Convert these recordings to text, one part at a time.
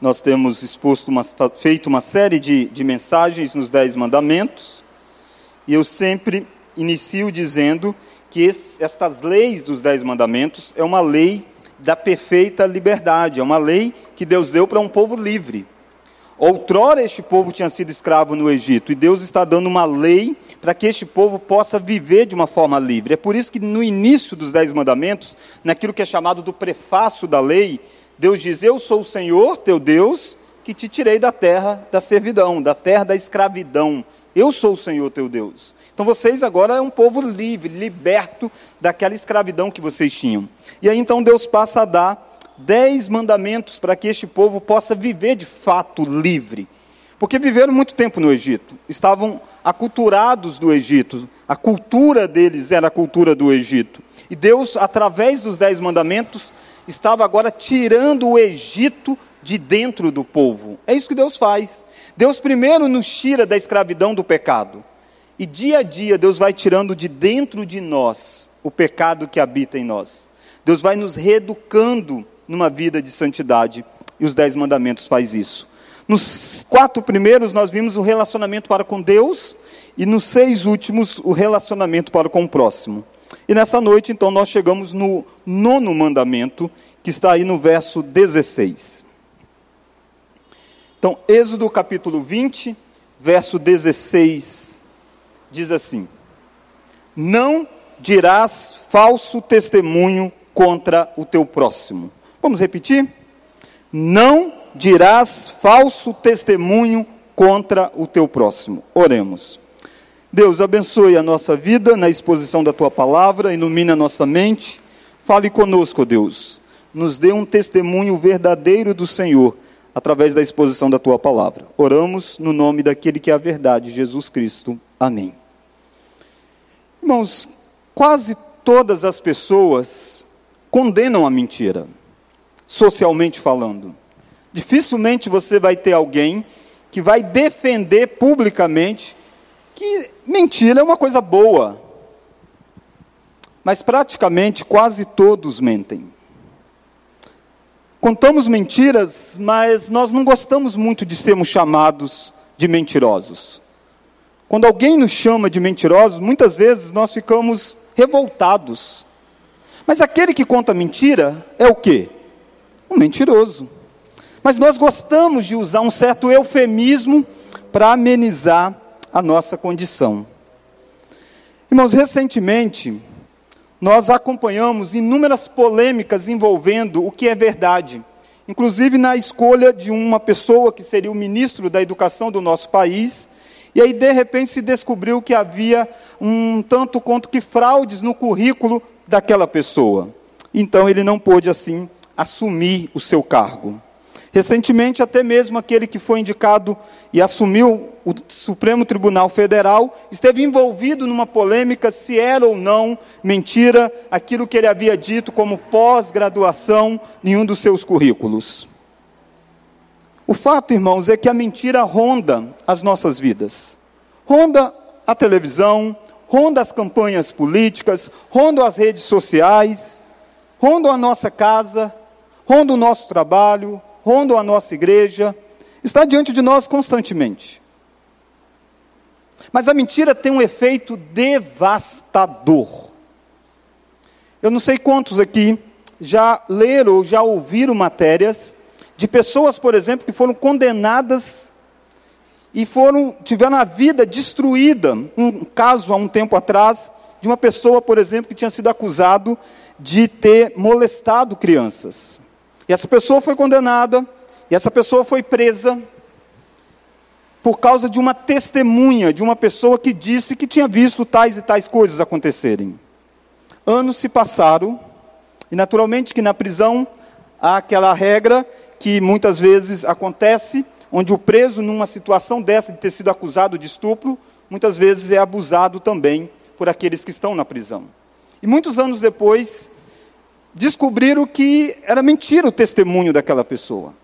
Nós temos exposto uma, feito uma série de, de mensagens nos Dez Mandamentos, e eu sempre inicio dizendo que estas leis dos Dez Mandamentos é uma lei da perfeita liberdade, é uma lei que Deus deu para um povo livre. Outrora este povo tinha sido escravo no Egito, e Deus está dando uma lei para que este povo possa viver de uma forma livre. É por isso que no início dos Dez Mandamentos, naquilo que é chamado do prefácio da lei, Deus diz: Eu sou o Senhor teu Deus, que te tirei da terra da servidão, da terra da escravidão. Eu sou o Senhor teu Deus. Então vocês agora é um povo livre, liberto daquela escravidão que vocês tinham. E aí então Deus passa a dar dez mandamentos para que este povo possa viver de fato livre. Porque viveram muito tempo no Egito, estavam aculturados do Egito, a cultura deles era a cultura do Egito. E Deus, através dos dez mandamentos, estava agora tirando o Egito de dentro do povo. É isso que Deus faz. Deus primeiro nos tira da escravidão do pecado. E dia a dia Deus vai tirando de dentro de nós o pecado que habita em nós. Deus vai nos reeducando numa vida de santidade. E os Dez Mandamentos faz isso. Nos quatro primeiros, nós vimos o relacionamento para com Deus, e nos seis últimos, o relacionamento para com o próximo. E nessa noite, então, nós chegamos no nono mandamento, que está aí no verso 16. Então, Êxodo capítulo 20, verso 16, diz assim: Não dirás falso testemunho contra o teu próximo. Vamos repetir? Não dirás falso testemunho contra o teu próximo. Oremos. Deus abençoe a nossa vida na exposição da tua palavra, ilumine a nossa mente. Fale conosco, Deus. Nos dê um testemunho verdadeiro do Senhor através da exposição da tua palavra. Oramos no nome daquele que é a verdade, Jesus Cristo. Amém. Irmãos, quase todas as pessoas condenam a mentira socialmente falando. Dificilmente você vai ter alguém que vai defender publicamente que mentira é uma coisa boa. Mas praticamente quase todos mentem. Contamos mentiras, mas nós não gostamos muito de sermos chamados de mentirosos. Quando alguém nos chama de mentirosos, muitas vezes nós ficamos revoltados. Mas aquele que conta mentira é o quê? um mentiroso. Mas nós gostamos de usar um certo eufemismo para amenizar a nossa condição. Irmãos, recentemente, nós acompanhamos inúmeras polêmicas envolvendo o que é verdade, inclusive na escolha de uma pessoa que seria o ministro da educação do nosso país, e aí de repente se descobriu que havia um tanto quanto que fraudes no currículo daquela pessoa. Então ele não pôde assim assumir o seu cargo. Recentemente, até mesmo aquele que foi indicado e assumiu o Supremo Tribunal Federal esteve envolvido numa polêmica se era ou não mentira aquilo que ele havia dito como pós-graduação em um dos seus currículos. O fato, irmãos, é que a mentira ronda as nossas vidas. Ronda a televisão, ronda as campanhas políticas, ronda as redes sociais, ronda a nossa casa, ronda o nosso trabalho, ronda a nossa igreja, está diante de nós constantemente. Mas a mentira tem um efeito devastador. Eu não sei quantos aqui já leram ou já ouviram matérias de pessoas, por exemplo, que foram condenadas e foram tiveram a vida destruída. Um caso há um tempo atrás de uma pessoa, por exemplo, que tinha sido acusado de ter molestado crianças. E essa pessoa foi condenada, e essa pessoa foi presa por causa de uma testemunha, de uma pessoa que disse que tinha visto tais e tais coisas acontecerem. Anos se passaram, e naturalmente que na prisão há aquela regra que muitas vezes acontece, onde o preso, numa situação dessa de ter sido acusado de estupro, muitas vezes é abusado também por aqueles que estão na prisão. E muitos anos depois, descobriram que era mentira o testemunho daquela pessoa.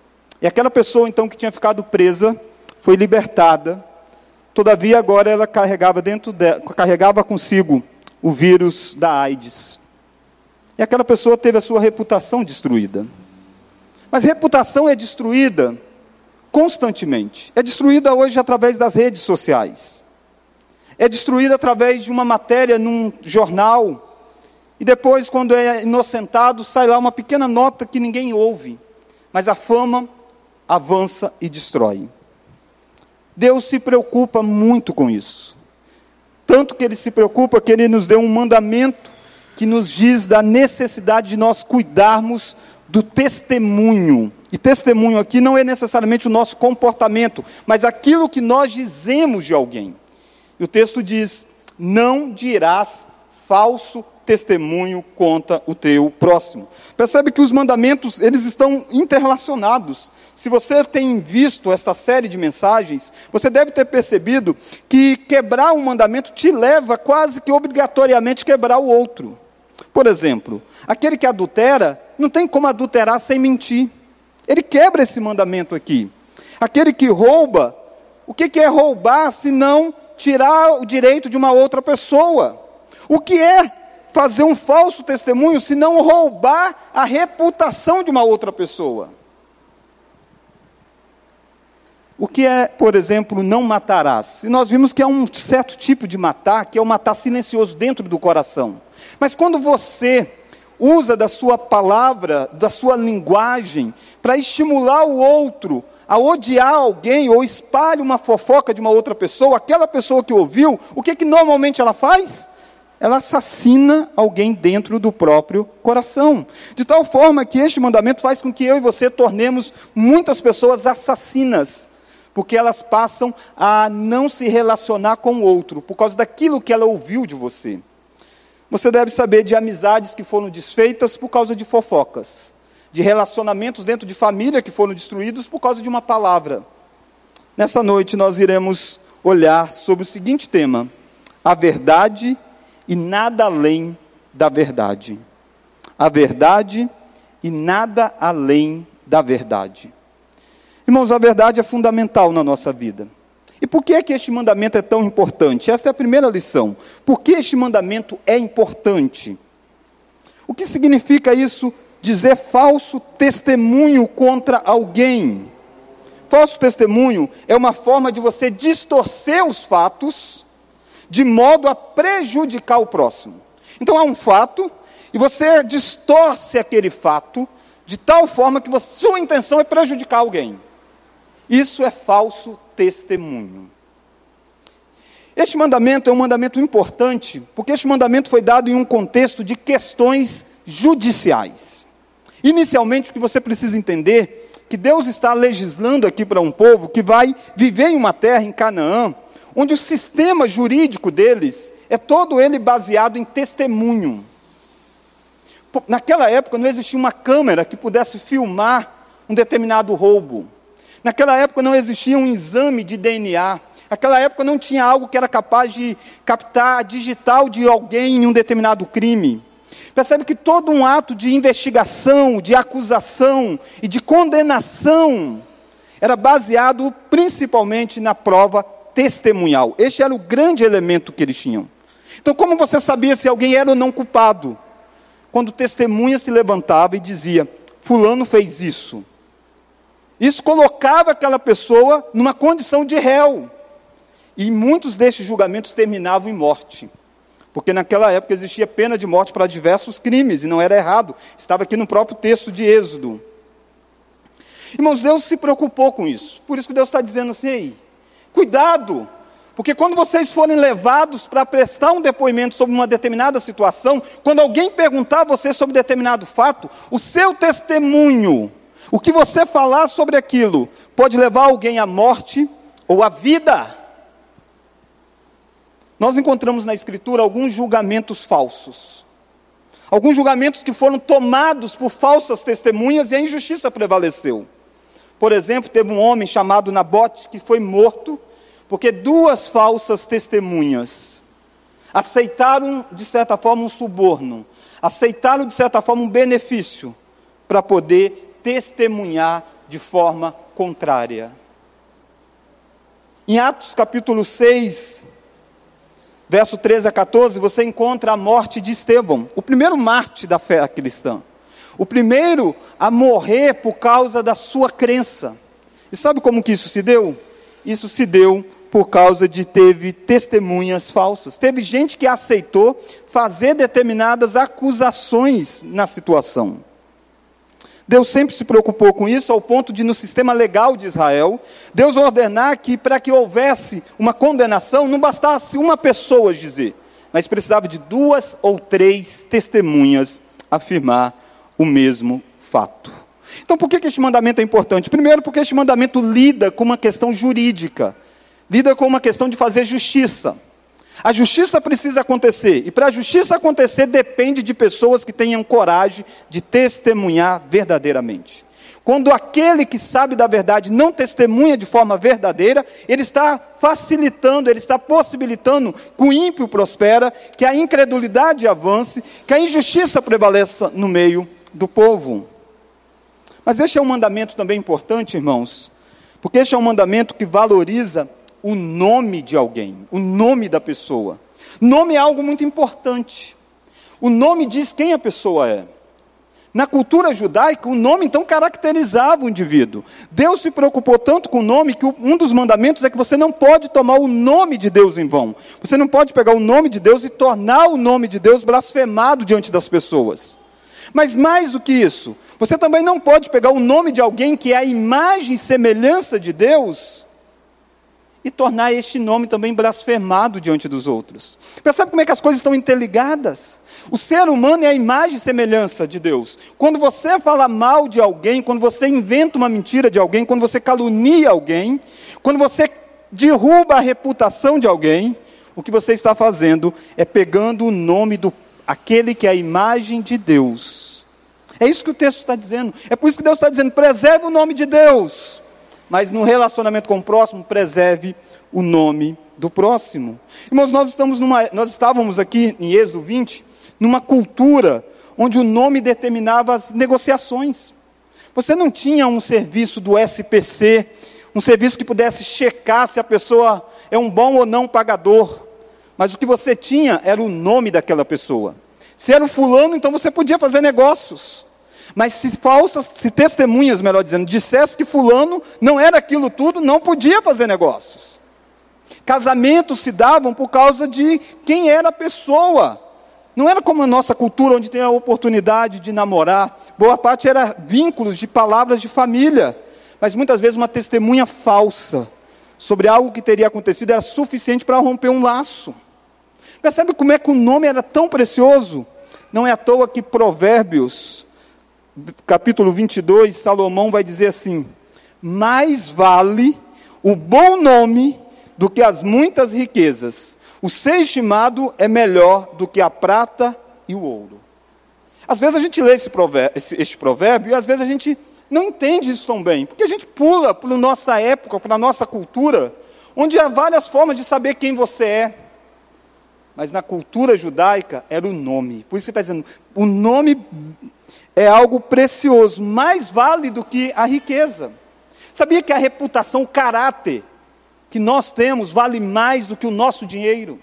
E aquela pessoa, então, que tinha ficado presa, foi libertada. Todavia, agora ela carregava, dentro de, carregava consigo o vírus da AIDS. E aquela pessoa teve a sua reputação destruída. Mas reputação é destruída constantemente. É destruída hoje através das redes sociais. É destruída através de uma matéria num jornal. E depois, quando é inocentado, sai lá uma pequena nota que ninguém ouve. Mas a fama avança e destrói. Deus se preocupa muito com isso. Tanto que ele se preocupa que ele nos deu um mandamento que nos diz da necessidade de nós cuidarmos do testemunho. E testemunho aqui não é necessariamente o nosso comportamento, mas aquilo que nós dizemos de alguém. E o texto diz: Não dirás falso testemunho contra o teu próximo. Percebe que os mandamentos, eles estão interrelacionados. Se você tem visto esta série de mensagens, você deve ter percebido que quebrar um mandamento te leva quase que obrigatoriamente quebrar o outro. Por exemplo, aquele que adultera, não tem como adulterar sem mentir. Ele quebra esse mandamento aqui. Aquele que rouba, o que é roubar se não tirar o direito de uma outra pessoa? O que é fazer um falso testemunho se não roubar a reputação de uma outra pessoa? O que é, por exemplo, não matarás? E nós vimos que é um certo tipo de matar, que é o matar silencioso dentro do coração. Mas quando você usa da sua palavra, da sua linguagem, para estimular o outro a odiar alguém ou espalha uma fofoca de uma outra pessoa, aquela pessoa que ouviu, o que, que normalmente ela faz? Ela assassina alguém dentro do próprio coração. De tal forma que este mandamento faz com que eu e você tornemos muitas pessoas assassinas porque elas passam a não se relacionar com o outro, por causa daquilo que ela ouviu de você. Você deve saber de amizades que foram desfeitas por causa de fofocas, de relacionamentos dentro de família que foram destruídos por causa de uma palavra. Nessa noite nós iremos olhar sobre o seguinte tema: a verdade e nada além da verdade. A verdade e nada além da verdade. Irmãos, a verdade é fundamental na nossa vida. E por que é que este mandamento é tão importante? Esta é a primeira lição. Por que este mandamento é importante? O que significa isso dizer falso testemunho contra alguém? Falso testemunho é uma forma de você distorcer os fatos de modo a prejudicar o próximo. Então há um fato e você distorce aquele fato de tal forma que você, sua intenção é prejudicar alguém. Isso é falso testemunho. Este mandamento é um mandamento importante, porque este mandamento foi dado em um contexto de questões judiciais. Inicialmente, o que você precisa entender que Deus está legislando aqui para um povo que vai viver em uma terra em Canaã, onde o sistema jurídico deles é todo ele baseado em testemunho. Naquela época não existia uma câmera que pudesse filmar um determinado roubo. Naquela época não existia um exame de DNA. Naquela época não tinha algo que era capaz de captar a digital de alguém em um determinado crime. Percebe que todo um ato de investigação, de acusação e de condenação era baseado principalmente na prova testemunhal. Este era o grande elemento que eles tinham. Então, como você sabia se alguém era ou não culpado? Quando testemunha se levantava e dizia: Fulano fez isso. Isso colocava aquela pessoa numa condição de réu. E muitos destes julgamentos terminavam em morte. Porque naquela época existia pena de morte para diversos crimes, e não era errado. Estava aqui no próprio texto de Êxodo. Irmãos, Deus se preocupou com isso. Por isso que Deus está dizendo assim: cuidado, porque quando vocês forem levados para prestar um depoimento sobre uma determinada situação, quando alguém perguntar a você sobre determinado fato, o seu testemunho o que você falar sobre aquilo pode levar alguém à morte ou à vida. Nós encontramos na Escritura alguns julgamentos falsos. Alguns julgamentos que foram tomados por falsas testemunhas e a injustiça prevaleceu. Por exemplo, teve um homem chamado Nabote que foi morto porque duas falsas testemunhas aceitaram, de certa forma, um suborno, aceitaram, de certa forma, um benefício para poder testemunhar de forma contrária. Em Atos capítulo 6, verso 13 a 14, você encontra a morte de Estevão, o primeiro mártir da fé cristã. O primeiro a morrer por causa da sua crença. E sabe como que isso se deu? Isso se deu por causa de teve testemunhas falsas. Teve gente que aceitou fazer determinadas acusações na situação. Deus sempre se preocupou com isso, ao ponto de, no sistema legal de Israel, Deus ordenar que, para que houvesse uma condenação, não bastasse uma pessoa dizer, mas precisava de duas ou três testemunhas afirmar o mesmo fato. Então, por que, este mandamento é importante? Primeiro, porque este mandamento lida com uma questão jurídica, lida com uma questão de fazer justiça. A justiça precisa acontecer, e para a justiça acontecer depende de pessoas que tenham coragem de testemunhar verdadeiramente. Quando aquele que sabe da verdade não testemunha de forma verdadeira, ele está facilitando, ele está possibilitando que o ímpio prospera, que a incredulidade avance, que a injustiça prevaleça no meio do povo. Mas este é um mandamento também importante, irmãos, porque este é um mandamento que valoriza o nome de alguém, o nome da pessoa. Nome é algo muito importante. O nome diz quem a pessoa é. Na cultura judaica, o nome então caracterizava o indivíduo. Deus se preocupou tanto com o nome que um dos mandamentos é que você não pode tomar o nome de Deus em vão. Você não pode pegar o nome de Deus e tornar o nome de Deus blasfemado diante das pessoas. Mas mais do que isso, você também não pode pegar o nome de alguém que é a imagem e semelhança de Deus e tornar este nome também blasfemado diante dos outros. Percebe como é que as coisas estão interligadas? O ser humano é a imagem e semelhança de Deus. Quando você fala mal de alguém, quando você inventa uma mentira de alguém, quando você calunia alguém, quando você derruba a reputação de alguém, o que você está fazendo é pegando o nome do aquele que é a imagem de Deus. É isso que o texto está dizendo. É por isso que Deus está dizendo: preserve o nome de Deus mas no relacionamento com o próximo, preserve o nome do próximo. Irmãos, nós, estamos numa, nós estávamos aqui em Êxodo 20, numa cultura onde o nome determinava as negociações. Você não tinha um serviço do SPC, um serviço que pudesse checar se a pessoa é um bom ou não pagador, mas o que você tinha era o nome daquela pessoa. Se era o fulano, então você podia fazer negócios. Mas se falsas, se testemunhas, melhor dizendo, dissesse que fulano não era aquilo tudo, não podia fazer negócios. Casamentos se davam por causa de quem era a pessoa. Não era como a nossa cultura, onde tem a oportunidade de namorar. Boa parte era vínculos de palavras de família. Mas muitas vezes uma testemunha falsa sobre algo que teria acontecido era suficiente para romper um laço. Percebe como é que o nome era tão precioso? Não é à toa que Provérbios capítulo 22, Salomão vai dizer assim: Mais vale o bom nome do que as muitas riquezas. O ser estimado é melhor do que a prata e o ouro. Às vezes a gente lê esse provérbio, esse, este provérbio e às vezes a gente não entende isso tão bem, porque a gente pula para a nossa época, para a nossa cultura, onde há várias formas de saber quem você é. Mas na cultura judaica era o nome. Por isso que está dizendo, o nome é algo precioso, mais vale do que a riqueza. Sabia que a reputação, o caráter que nós temos vale mais do que o nosso dinheiro?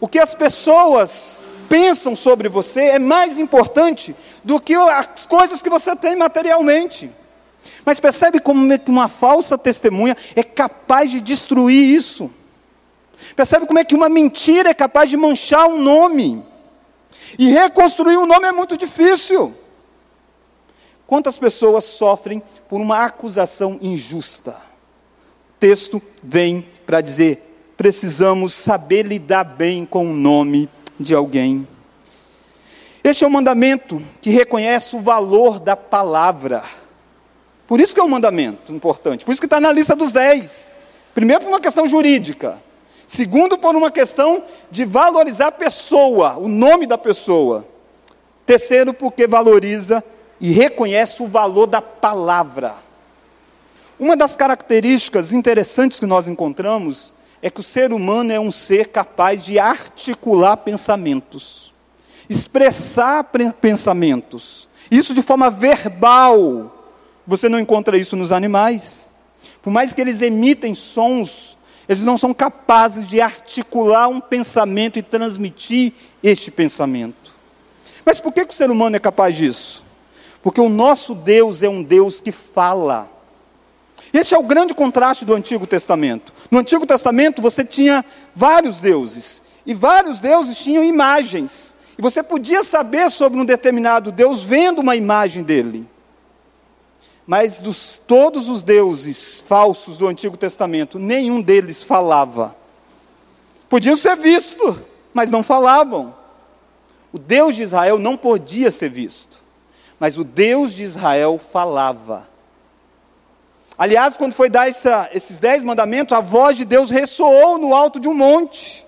O que as pessoas pensam sobre você é mais importante do que as coisas que você tem materialmente. Mas percebe como uma falsa testemunha é capaz de destruir isso? Percebe como é que uma mentira é capaz de manchar um nome? E reconstruir um nome é muito difícil. Quantas pessoas sofrem por uma acusação injusta? O texto vem para dizer: precisamos saber lidar bem com o nome de alguém. Este é um mandamento que reconhece o valor da palavra. Por isso que é um mandamento importante, por isso que está na lista dos dez. Primeiro, por uma questão jurídica. Segundo, por uma questão de valorizar a pessoa, o nome da pessoa. Terceiro, porque valoriza e reconhece o valor da palavra. Uma das características interessantes que nós encontramos é que o ser humano é um ser capaz de articular pensamentos, expressar pensamentos, isso de forma verbal. Você não encontra isso nos animais. Por mais que eles emitem sons eles não são capazes de articular um pensamento e transmitir este pensamento. Mas por que, que o ser humano é capaz disso? Porque o nosso Deus é um Deus que fala. Esse é o grande contraste do Antigo Testamento. No Antigo Testamento você tinha vários deuses, e vários deuses tinham imagens. E você podia saber sobre um determinado Deus vendo uma imagem dele. Mas dos todos os deuses falsos do Antigo Testamento, nenhum deles falava. Podiam ser vistos, mas não falavam. O Deus de Israel não podia ser visto, mas o Deus de Israel falava. Aliás, quando foi dar essa, esses dez mandamentos, a voz de Deus ressoou no alto de um monte.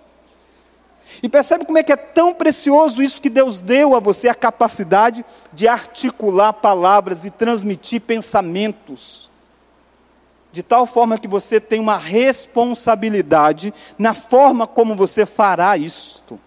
E percebe como é que é tão precioso isso que Deus deu a você, a capacidade de articular palavras e transmitir pensamentos. De tal forma que você tem uma responsabilidade na forma como você fará isto.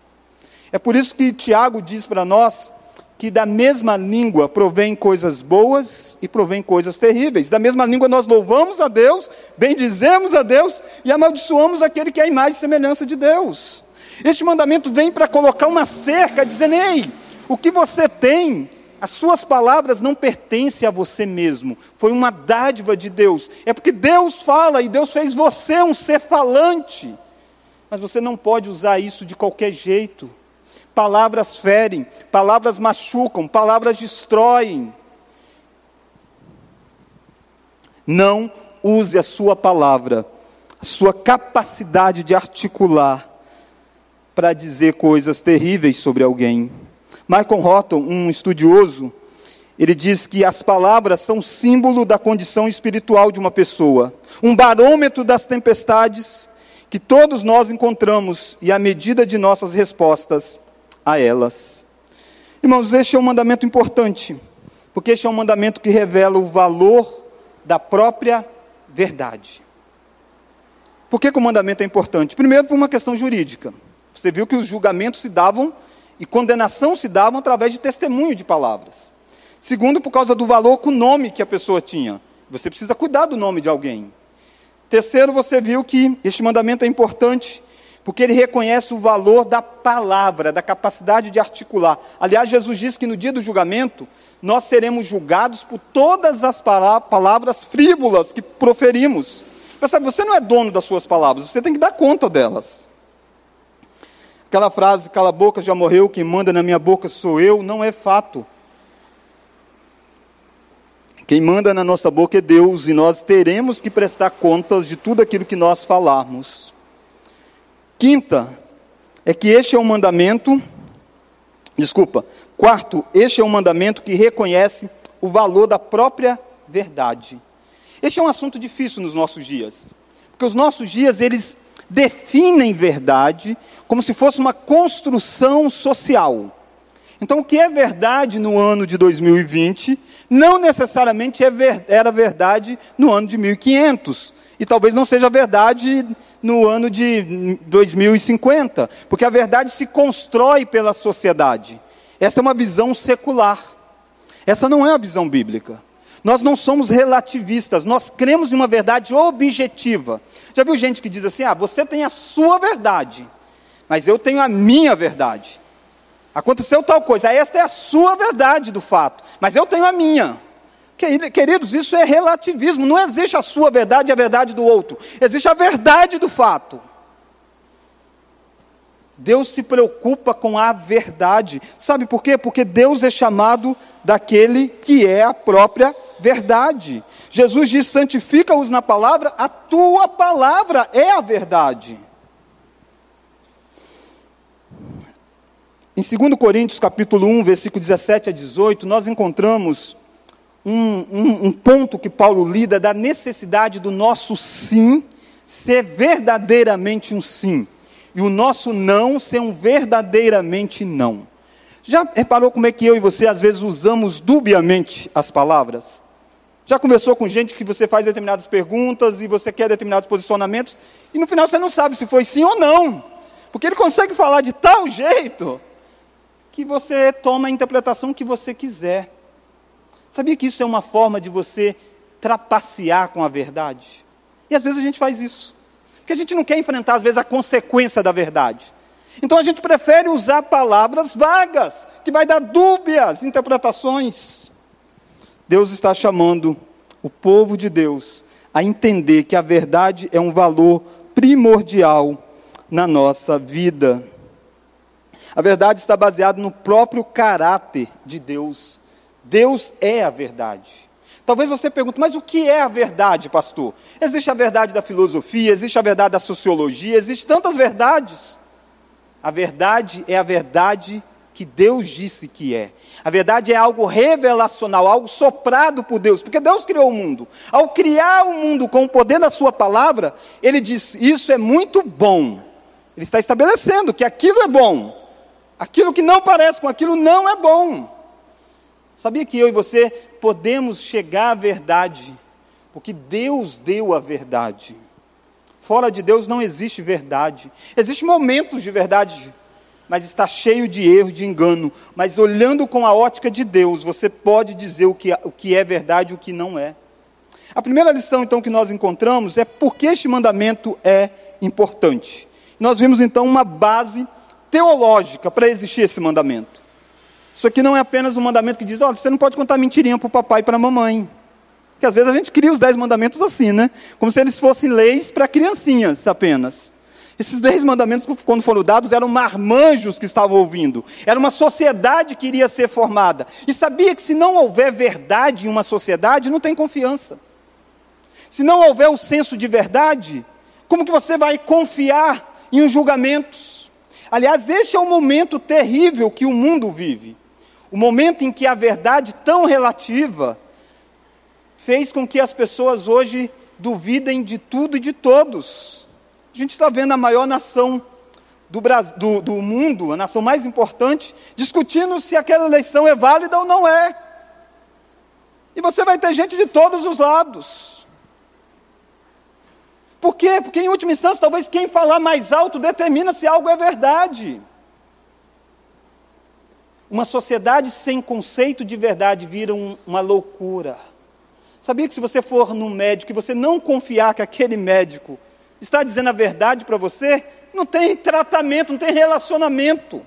É por isso que Tiago diz para nós que da mesma língua provém coisas boas e provém coisas terríveis. Da mesma língua nós louvamos a Deus, bendizemos a Deus e amaldiçoamos aquele que é a imagem e semelhança de Deus. Este mandamento vem para colocar uma cerca, dizendo: ei, o que você tem, as suas palavras não pertencem a você mesmo, foi uma dádiva de Deus. É porque Deus fala e Deus fez você um ser falante, mas você não pode usar isso de qualquer jeito. Palavras ferem, palavras machucam, palavras destroem. Não use a sua palavra, a sua capacidade de articular para dizer coisas terríveis sobre alguém. Michael Horton, um estudioso, ele diz que as palavras são símbolo da condição espiritual de uma pessoa, um barômetro das tempestades que todos nós encontramos e a medida de nossas respostas a elas. Irmãos, este é um mandamento importante, porque este é um mandamento que revela o valor da própria verdade. Por que, que o mandamento é importante? Primeiro, por uma questão jurídica. Você viu que os julgamentos se davam e condenação se davam através de testemunho de palavras. Segundo, por causa do valor com o nome que a pessoa tinha. Você precisa cuidar do nome de alguém. Terceiro, você viu que este mandamento é importante porque ele reconhece o valor da palavra, da capacidade de articular. Aliás, Jesus disse que no dia do julgamento, nós seremos julgados por todas as palavras frívolas que proferimos. Mas sabe, você não é dono das suas palavras, você tem que dar conta delas. Aquela frase, cala a boca, já morreu, quem manda na minha boca sou eu, não é fato. Quem manda na nossa boca é Deus, e nós teremos que prestar contas de tudo aquilo que nós falarmos. Quinta, é que este é um mandamento, desculpa, quarto, este é um mandamento que reconhece o valor da própria verdade. Este é um assunto difícil nos nossos dias, porque os nossos dias eles definem verdade como se fosse uma construção social. Então, o que é verdade no ano de 2020 não necessariamente é ver, era verdade no ano de 1500. E talvez não seja verdade no ano de 2050, porque a verdade se constrói pela sociedade. Essa é uma visão secular. Essa não é a visão bíblica. Nós não somos relativistas, nós cremos em uma verdade objetiva. Já viu gente que diz assim: ah, você tem a sua verdade, mas eu tenho a minha verdade. Aconteceu tal coisa, esta é a sua verdade do fato, mas eu tenho a minha. Queridos, isso é relativismo. Não existe a sua verdade e a verdade do outro. Existe a verdade do fato. Deus se preocupa com a verdade. Sabe por quê? Porque Deus é chamado daquele que é a própria verdade. Jesus diz: santifica-os na palavra, a tua palavra é a verdade. Em 2 Coríntios capítulo 1, versículo 17 a 18, nós encontramos um, um, um ponto que Paulo lida da necessidade do nosso sim ser verdadeiramente um sim, e o nosso não ser um verdadeiramente não. Já reparou como é que eu e você às vezes usamos dubiamente as palavras? Já conversou com gente que você faz determinadas perguntas e você quer determinados posicionamentos e no final você não sabe se foi sim ou não, porque ele consegue falar de tal jeito que você toma a interpretação que você quiser. Sabia que isso é uma forma de você trapacear com a verdade? E às vezes a gente faz isso. Porque a gente não quer enfrentar, às vezes, a consequência da verdade. Então a gente prefere usar palavras vagas, que vai dar dúbias interpretações. Deus está chamando o povo de Deus a entender que a verdade é um valor primordial na nossa vida. A verdade está baseada no próprio caráter de Deus. Deus é a verdade. Talvez você pergunte, mas o que é a verdade, pastor? Existe a verdade da filosofia, existe a verdade da sociologia, existem tantas verdades. A verdade é a verdade que Deus disse que é. A verdade é algo revelacional, algo soprado por Deus, porque Deus criou o mundo. Ao criar o mundo com o poder da Sua palavra, Ele diz: Isso é muito bom. Ele está estabelecendo que aquilo é bom. Aquilo que não parece com aquilo não é bom. Sabia que eu e você podemos chegar à verdade, porque Deus deu a verdade. Fora de Deus não existe verdade. Existem momentos de verdade, mas está cheio de erro, de engano. Mas olhando com a ótica de Deus, você pode dizer o que, o que é verdade e o que não é. A primeira lição, então, que nós encontramos é por que este mandamento é importante. Nós vimos, então, uma base teológica para existir esse mandamento. Isso aqui não é apenas um mandamento que diz, olha, você não pode contar mentirinha para o papai e para a mamãe. Porque às vezes a gente cria os dez mandamentos assim, né? Como se eles fossem leis para criancinhas apenas. Esses dez mandamentos, quando foram dados, eram marmanjos que estavam ouvindo. Era uma sociedade que iria ser formada. E sabia que se não houver verdade em uma sociedade, não tem confiança. Se não houver o senso de verdade, como que você vai confiar em julgamentos? Aliás, este é o momento terrível que o mundo vive. O momento em que a verdade tão relativa fez com que as pessoas hoje duvidem de tudo e de todos. A gente está vendo a maior nação do, Brasil, do, do mundo, a nação mais importante, discutindo se aquela eleição é válida ou não é. E você vai ter gente de todos os lados. Por quê? Porque, em última instância, talvez quem falar mais alto determina se algo é verdade. Uma sociedade sem conceito de verdade vira um, uma loucura. Sabia que se você for num médico e você não confiar que aquele médico está dizendo a verdade para você, não tem tratamento, não tem relacionamento.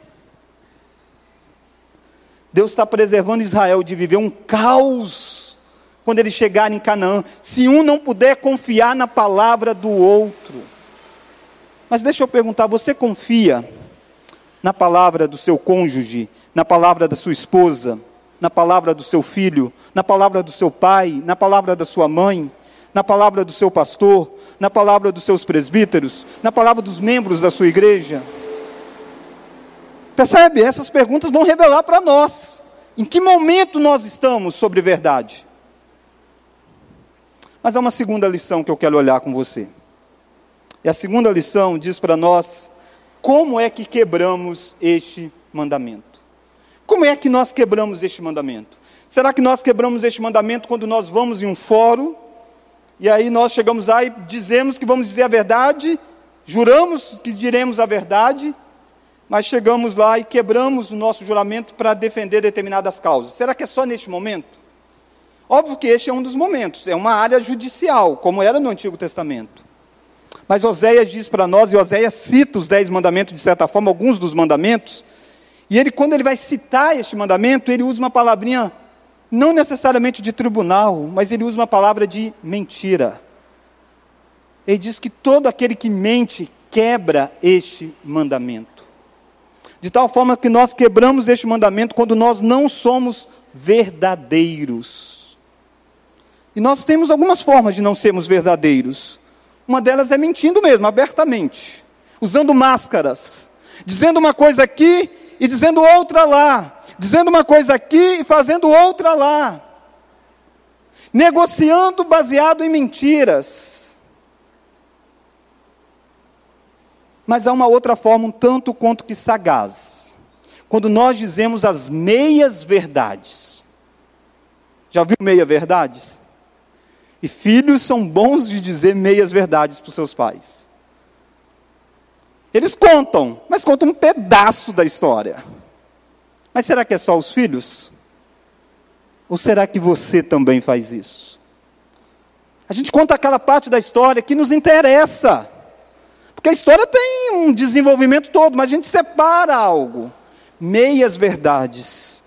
Deus está preservando Israel de viver um caos quando eles chegarem em Canaã, se um não puder confiar na palavra do outro. Mas deixa eu perguntar: você confia na palavra do seu cônjuge, na palavra da sua esposa, na palavra do seu filho, na palavra do seu pai, na palavra da sua mãe, na palavra do seu pastor, na palavra dos seus presbíteros, na palavra dos membros da sua igreja? Percebe? Essas perguntas vão revelar para nós em que momento nós estamos sobre verdade. Mas há uma segunda lição que eu quero olhar com você. E a segunda lição diz para nós como é que quebramos este mandamento. Como é que nós quebramos este mandamento? Será que nós quebramos este mandamento quando nós vamos em um fórum e aí nós chegamos lá e dizemos que vamos dizer a verdade, juramos que diremos a verdade, mas chegamos lá e quebramos o nosso juramento para defender determinadas causas? Será que é só neste momento? Óbvio que este é um dos momentos, é uma área judicial, como era no Antigo Testamento. Mas Oséias diz para nós, e Oséias cita os dez mandamentos, de certa forma, alguns dos mandamentos, e ele, quando ele vai citar este mandamento, ele usa uma palavrinha, não necessariamente de tribunal, mas ele usa uma palavra de mentira. Ele diz que todo aquele que mente quebra este mandamento. De tal forma que nós quebramos este mandamento quando nós não somos verdadeiros. E nós temos algumas formas de não sermos verdadeiros. Uma delas é mentindo mesmo, abertamente, usando máscaras, dizendo uma coisa aqui e dizendo outra lá, dizendo uma coisa aqui e fazendo outra lá, negociando baseado em mentiras. Mas há uma outra forma, um tanto quanto que sagaz, quando nós dizemos as meias verdades. Já viu meia verdades? E filhos são bons de dizer meias verdades para os seus pais. Eles contam, mas contam um pedaço da história. Mas será que é só os filhos? Ou será que você também faz isso? A gente conta aquela parte da história que nos interessa. Porque a história tem um desenvolvimento todo, mas a gente separa algo. Meias verdades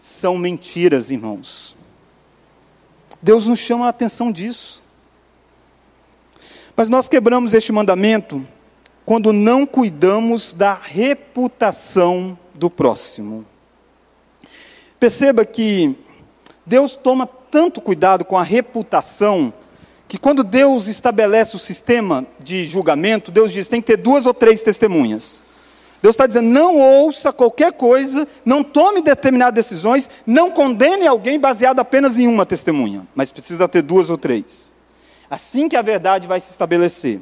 são mentiras, irmãos. Deus nos chama a atenção disso. Mas nós quebramos este mandamento quando não cuidamos da reputação do próximo. Perceba que Deus toma tanto cuidado com a reputação que quando Deus estabelece o sistema de julgamento, Deus diz tem que ter duas ou três testemunhas. Deus está dizendo: não ouça qualquer coisa, não tome determinadas decisões, não condene alguém baseado apenas em uma testemunha, mas precisa ter duas ou três. Assim que a verdade vai se estabelecer.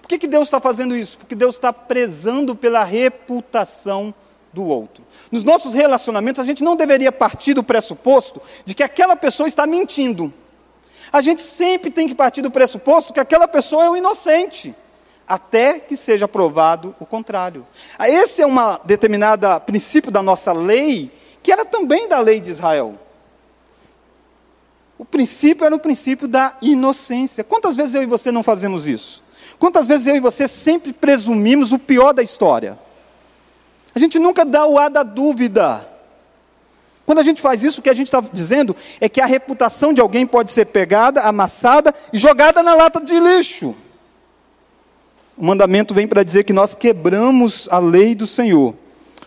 Por que, que Deus está fazendo isso? Porque Deus está prezando pela reputação do outro. Nos nossos relacionamentos, a gente não deveria partir do pressuposto de que aquela pessoa está mentindo. A gente sempre tem que partir do pressuposto que aquela pessoa é um inocente até que seja provado o contrário. Ah, esse é um determinado princípio da nossa lei, que era também da lei de Israel. O princípio era o princípio da inocência. Quantas vezes eu e você não fazemos isso? Quantas vezes eu e você sempre presumimos o pior da história? A gente nunca dá o ar da dúvida. Quando a gente faz isso, o que a gente está dizendo é que a reputação de alguém pode ser pegada, amassada e jogada na lata de lixo. O mandamento vem para dizer que nós quebramos a lei do Senhor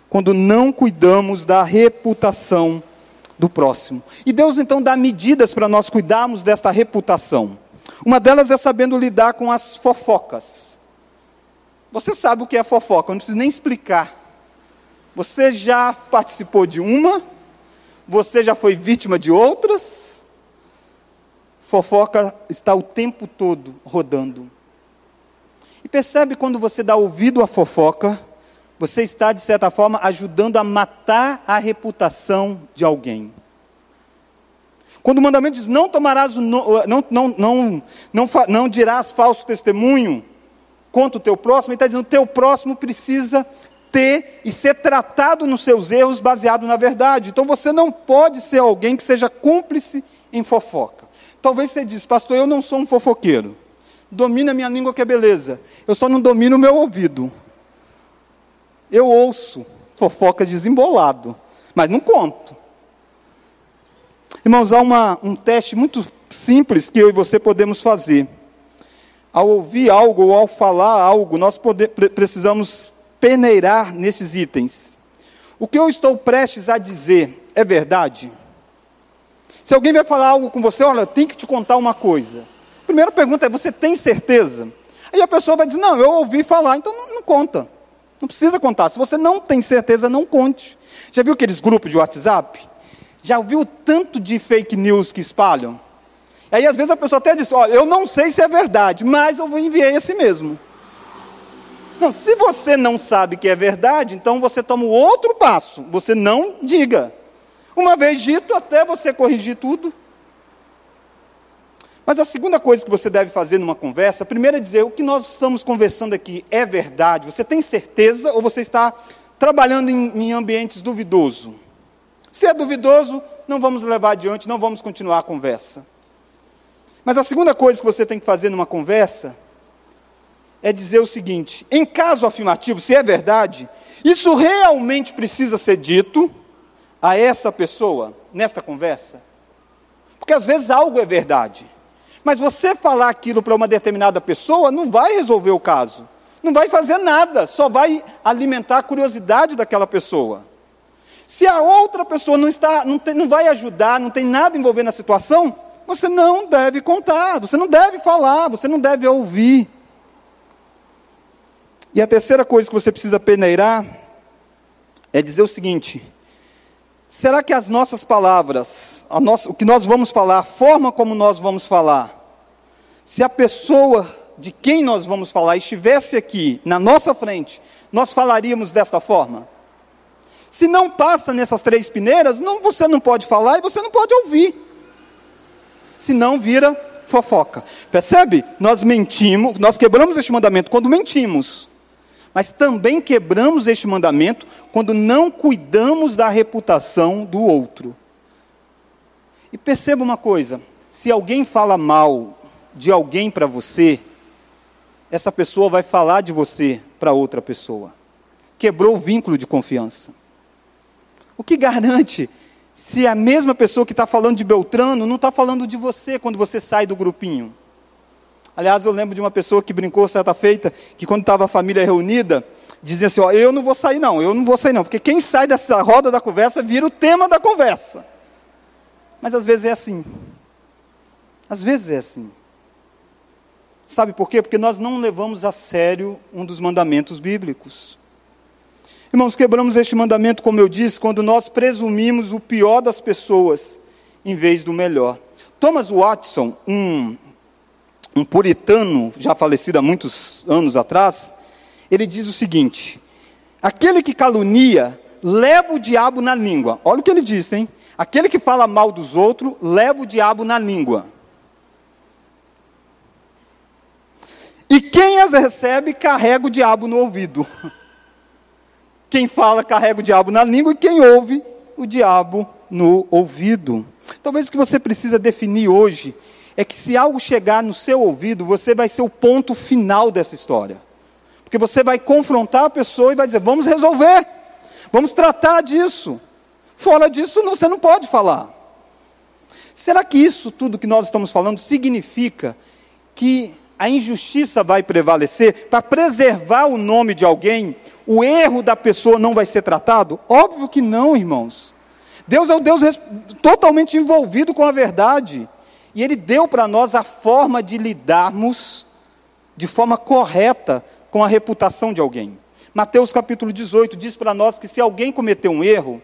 quando não cuidamos da reputação do próximo. E Deus então dá medidas para nós cuidarmos desta reputação. Uma delas é sabendo lidar com as fofocas. Você sabe o que é fofoca, eu não preciso nem explicar. Você já participou de uma, você já foi vítima de outras. Fofoca está o tempo todo rodando. E percebe quando você dá ouvido à fofoca, você está, de certa forma, ajudando a matar a reputação de alguém. Quando o mandamento diz: não tomarás, não, não, não, não, não, não dirás falso testemunho contra o teu próximo, ele está dizendo: o teu próximo precisa ter e ser tratado nos seus erros baseado na verdade. Então você não pode ser alguém que seja cúmplice em fofoca. Talvez você diz, pastor, eu não sou um fofoqueiro domina minha língua que é beleza. Eu só não domino o meu ouvido. Eu ouço fofoca desembolado, mas não conto. Irmãos, há uma, um teste muito simples que eu e você podemos fazer. Ao ouvir algo ou ao falar algo, nós pode, precisamos peneirar nesses itens. O que eu estou prestes a dizer é verdade? Se alguém vai falar algo com você, olha, eu tenho que te contar uma coisa primeira pergunta é: você tem certeza? Aí a pessoa vai dizer: não, eu ouvi falar, então não, não conta. Não precisa contar. Se você não tem certeza, não conte. Já viu aqueles grupos de WhatsApp? Já viu o tanto de fake news que espalham? Aí às vezes a pessoa até diz: olha, eu não sei se é verdade, mas eu enviei esse mesmo. Não, se você não sabe que é verdade, então você toma o outro passo. Você não diga. Uma vez dito, até você corrigir tudo, mas a segunda coisa que você deve fazer numa conversa, primeiro é dizer: o que nós estamos conversando aqui é verdade? Você tem certeza ou você está trabalhando em, em ambientes duvidosos? Se é duvidoso, não vamos levar adiante, não vamos continuar a conversa. Mas a segunda coisa que você tem que fazer numa conversa é dizer o seguinte: em caso afirmativo, se é verdade, isso realmente precisa ser dito a essa pessoa nesta conversa? Porque às vezes algo é verdade. Mas você falar aquilo para uma determinada pessoa não vai resolver o caso. Não vai fazer nada, só vai alimentar a curiosidade daquela pessoa. Se a outra pessoa não está, não, tem, não vai ajudar, não tem nada envolvendo a situação, você não deve contar, você não deve falar, você não deve ouvir. E a terceira coisa que você precisa peneirar é dizer o seguinte: será que as nossas palavras, nossa, o que nós vamos falar, a forma como nós vamos falar, se a pessoa de quem nós vamos falar estivesse aqui na nossa frente, nós falaríamos desta forma? Se não passa nessas três peneiras, não, você não pode falar e você não pode ouvir. Senão vira fofoca. Percebe? Nós mentimos, nós quebramos este mandamento quando mentimos. Mas também quebramos este mandamento quando não cuidamos da reputação do outro. E perceba uma coisa: se alguém fala mal de alguém para você, essa pessoa vai falar de você para outra pessoa. Quebrou o vínculo de confiança. O que garante se a mesma pessoa que está falando de Beltrano não está falando de você quando você sai do grupinho. Aliás, eu lembro de uma pessoa que brincou certa feita, que quando estava a família reunida, dizia assim: ó, eu não vou sair não, eu não vou sair não, porque quem sai dessa roda da conversa vira o tema da conversa. Mas às vezes é assim. Às vezes é assim. Sabe por quê? Porque nós não levamos a sério um dos mandamentos bíblicos. Irmãos, quebramos este mandamento, como eu disse, quando nós presumimos o pior das pessoas em vez do melhor. Thomas Watson, um um puritano, já falecido há muitos anos atrás, ele diz o seguinte: aquele que calunia leva o diabo na língua. Olha o que ele disse, hein? Aquele que fala mal dos outros leva o diabo na língua. E quem as recebe carrega o diabo no ouvido. Quem fala carrega o diabo na língua e quem ouve o diabo no ouvido. Talvez o que você precisa definir hoje é que se algo chegar no seu ouvido, você vai ser o ponto final dessa história. Porque você vai confrontar a pessoa e vai dizer: vamos resolver, vamos tratar disso. Fora disso, você não pode falar. Será que isso tudo que nós estamos falando significa que a injustiça vai prevalecer? Para preservar o nome de alguém, o erro da pessoa não vai ser tratado? Óbvio que não, irmãos. Deus é o Deus totalmente envolvido com a verdade. E Ele deu para nós a forma de lidarmos de forma correta com a reputação de alguém. Mateus capítulo 18 diz para nós que se alguém cometeu um erro,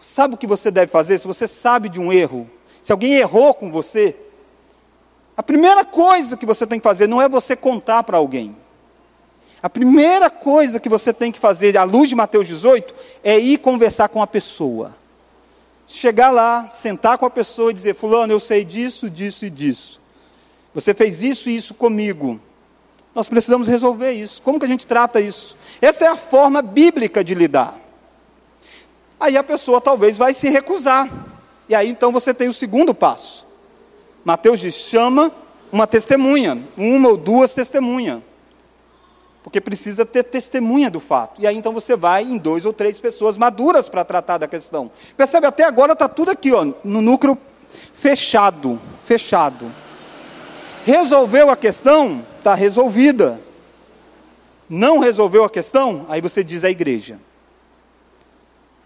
sabe o que você deve fazer? Se você sabe de um erro, se alguém errou com você, a primeira coisa que você tem que fazer não é você contar para alguém. A primeira coisa que você tem que fazer, à luz de Mateus 18, é ir conversar com a pessoa chegar lá, sentar com a pessoa e dizer: Fulano, eu sei disso, disso e disso. Você fez isso e isso comigo. Nós precisamos resolver isso. Como que a gente trata isso? Essa é a forma bíblica de lidar. Aí a pessoa talvez vai se recusar. E aí então você tem o segundo passo. Mateus diz: chama uma testemunha, uma ou duas testemunhas porque precisa ter testemunha do fato. E aí então você vai em dois ou três pessoas maduras para tratar da questão. Percebe, até agora está tudo aqui, ó, no núcleo fechado, fechado. Resolveu a questão, está resolvida. Não resolveu a questão, aí você diz a igreja.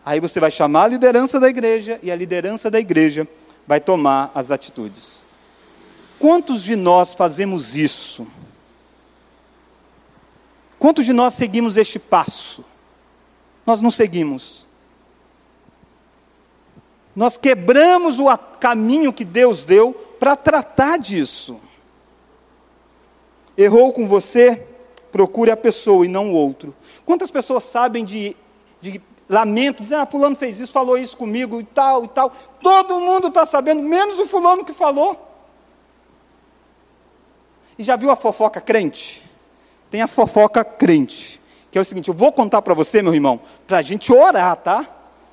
Aí você vai chamar a liderança da igreja e a liderança da igreja vai tomar as atitudes. Quantos de nós fazemos isso? Quantos de nós seguimos este passo? Nós não seguimos. Nós quebramos o caminho que Deus deu para tratar disso. Errou com você, procure a pessoa e não o outro. Quantas pessoas sabem de, de lamento, dizem, ah, fulano fez isso, falou isso comigo e tal e tal. Todo mundo está sabendo, menos o fulano que falou. E já viu a fofoca crente? Tem a fofoca crente, que é o seguinte: eu vou contar para você, meu irmão, para a gente orar, tá?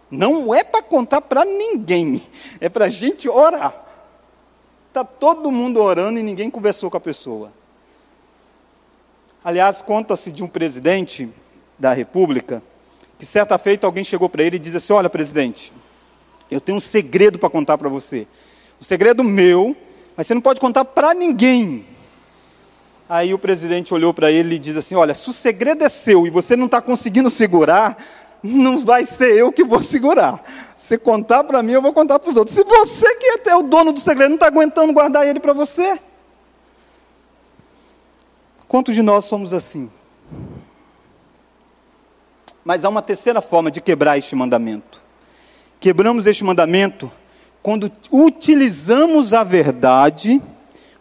Não é para contar para ninguém, é para a gente orar. Está todo mundo orando e ninguém conversou com a pessoa. Aliás, conta-se de um presidente da República que certa feita alguém chegou para ele e disse assim: Olha, presidente, eu tenho um segredo para contar para você. Um segredo meu, mas você não pode contar para ninguém. Aí o presidente olhou para ele e diz assim: Olha, se o segredo é seu e você não está conseguindo segurar, não vai ser eu que vou segurar. Se contar para mim, eu vou contar para os outros. Se você que é o dono do segredo não está aguentando guardar ele para você. Quantos de nós somos assim? Mas há uma terceira forma de quebrar este mandamento. Quebramos este mandamento quando utilizamos a verdade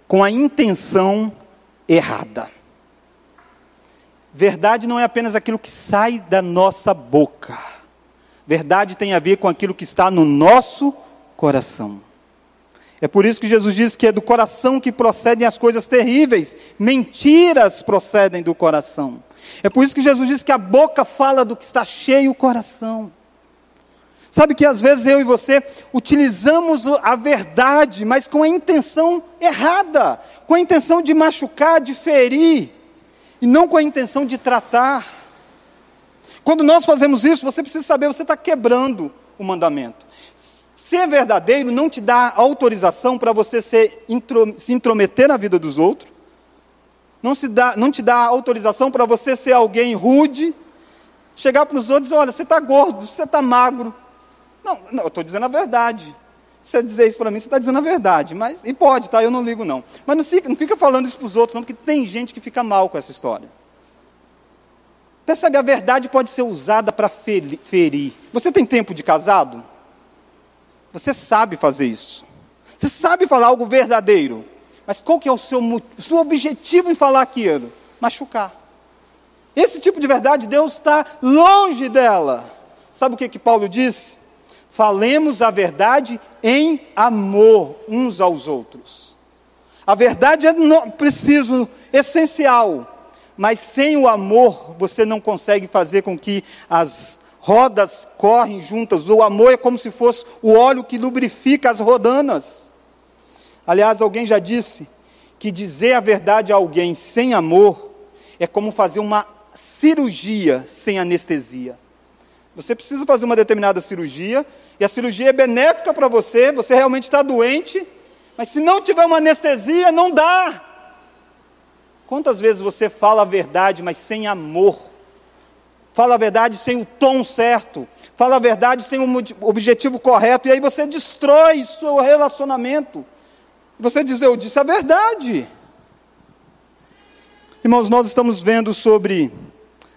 com a intenção errada. Verdade não é apenas aquilo que sai da nossa boca. Verdade tem a ver com aquilo que está no nosso coração. É por isso que Jesus diz que é do coração que procedem as coisas terríveis. Mentiras procedem do coração. É por isso que Jesus diz que a boca fala do que está cheio o coração. Sabe que às vezes eu e você utilizamos a verdade, mas com a intenção errada, com a intenção de machucar, de ferir, e não com a intenção de tratar. Quando nós fazemos isso, você precisa saber, você está quebrando o mandamento. Ser verdadeiro não te dá autorização para você se, intro, se intrometer na vida dos outros, não, se dá, não te dá autorização para você ser alguém rude, chegar para os outros e olha, você está gordo, você está magro. Não, não eu estou dizendo a verdade. Se você dizer isso para mim, você está dizendo a verdade. Mas, e pode, tá? Eu não ligo, não. Mas não fica, não fica falando isso para os outros, não, porque tem gente que fica mal com essa história. Percebe, a verdade pode ser usada para ferir. Você tem tempo de casado? Você sabe fazer isso. Você sabe falar algo verdadeiro. Mas qual que é o seu, seu objetivo em falar aquilo? Machucar. Esse tipo de verdade, Deus está longe dela. Sabe o que, que Paulo disse? Falemos a verdade em amor uns aos outros. A verdade é preciso, essencial, mas sem o amor você não consegue fazer com que as rodas correm juntas. O amor é como se fosse o óleo que lubrifica as rodanas. Aliás, alguém já disse que dizer a verdade a alguém sem amor é como fazer uma cirurgia sem anestesia. Você precisa fazer uma determinada cirurgia, e a cirurgia é benéfica para você, você realmente está doente, mas se não tiver uma anestesia, não dá. Quantas vezes você fala a verdade, mas sem amor? fala a verdade sem o tom certo, fala a verdade sem o objetivo correto, e aí você destrói seu relacionamento. Você diz, eu disse a verdade. Irmãos, nós estamos vendo sobre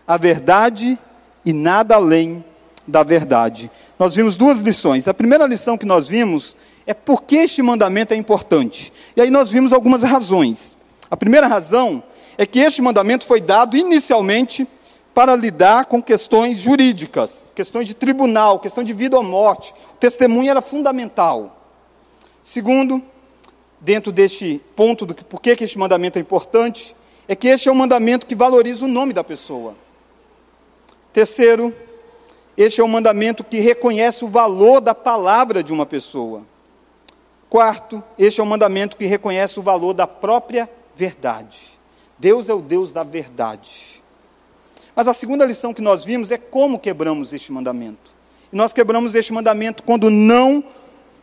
a verdade e nada além da verdade. Nós vimos duas lições. A primeira lição que nós vimos é por que este mandamento é importante. E aí nós vimos algumas razões. A primeira razão é que este mandamento foi dado inicialmente para lidar com questões jurídicas, questões de tribunal, questão de vida ou morte. O testemunho era fundamental. Segundo, dentro deste ponto do que por que este mandamento é importante, é que este é um mandamento que valoriza o nome da pessoa. Terceiro, este é um mandamento que reconhece o valor da palavra de uma pessoa. Quarto, este é um mandamento que reconhece o valor da própria verdade. Deus é o Deus da verdade. Mas a segunda lição que nós vimos é como quebramos este mandamento. E nós quebramos este mandamento quando não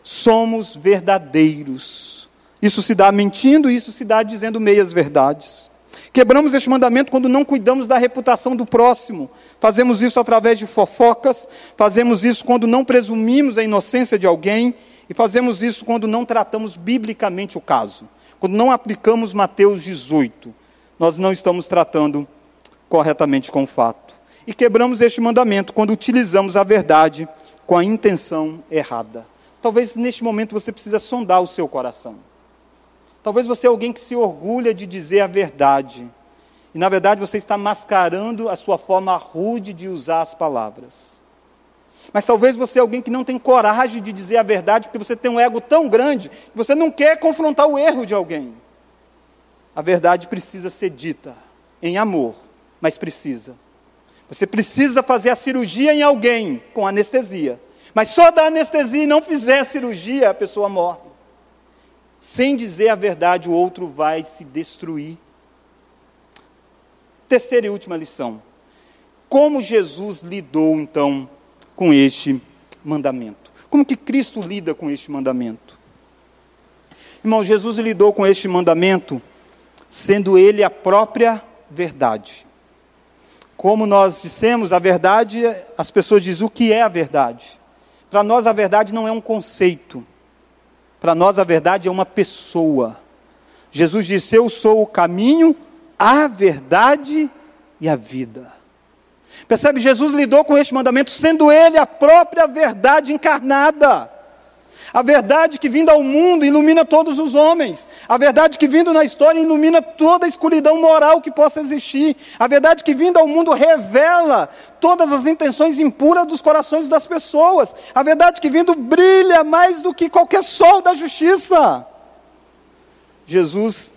somos verdadeiros. Isso se dá mentindo, isso se dá dizendo meias verdades. Quebramos este mandamento quando não cuidamos da reputação do próximo. Fazemos isso através de fofocas, fazemos isso quando não presumimos a inocência de alguém, e fazemos isso quando não tratamos biblicamente o caso. Quando não aplicamos Mateus 18. Nós não estamos tratando corretamente com o fato. E quebramos este mandamento quando utilizamos a verdade com a intenção errada. Talvez neste momento você precisa sondar o seu coração. Talvez você é alguém que se orgulha de dizer a verdade. E na verdade você está mascarando a sua forma rude de usar as palavras. Mas talvez você é alguém que não tem coragem de dizer a verdade porque você tem um ego tão grande que você não quer confrontar o erro de alguém. A verdade precisa ser dita em amor, mas precisa. Você precisa fazer a cirurgia em alguém com anestesia. Mas só da anestesia e não fizer cirurgia, a pessoa morre. Sem dizer a verdade, o outro vai se destruir. Terceira e última lição. Como Jesus lidou então com este mandamento? Como que Cristo lida com este mandamento? Irmão, Jesus lidou com este mandamento sendo ele a própria verdade. Como nós dissemos, a verdade, as pessoas dizem o que é a verdade. Para nós, a verdade não é um conceito. Para nós, a verdade é uma pessoa. Jesus disse: Eu sou o caminho, a verdade e a vida. Percebe? Jesus lidou com este mandamento, sendo ele a própria verdade encarnada. A verdade que vindo ao mundo ilumina todos os homens. A verdade que vindo na história ilumina toda a escuridão moral que possa existir. A verdade que vindo ao mundo revela todas as intenções impuras dos corações das pessoas. A verdade que vindo brilha mais do que qualquer sol da justiça. Jesus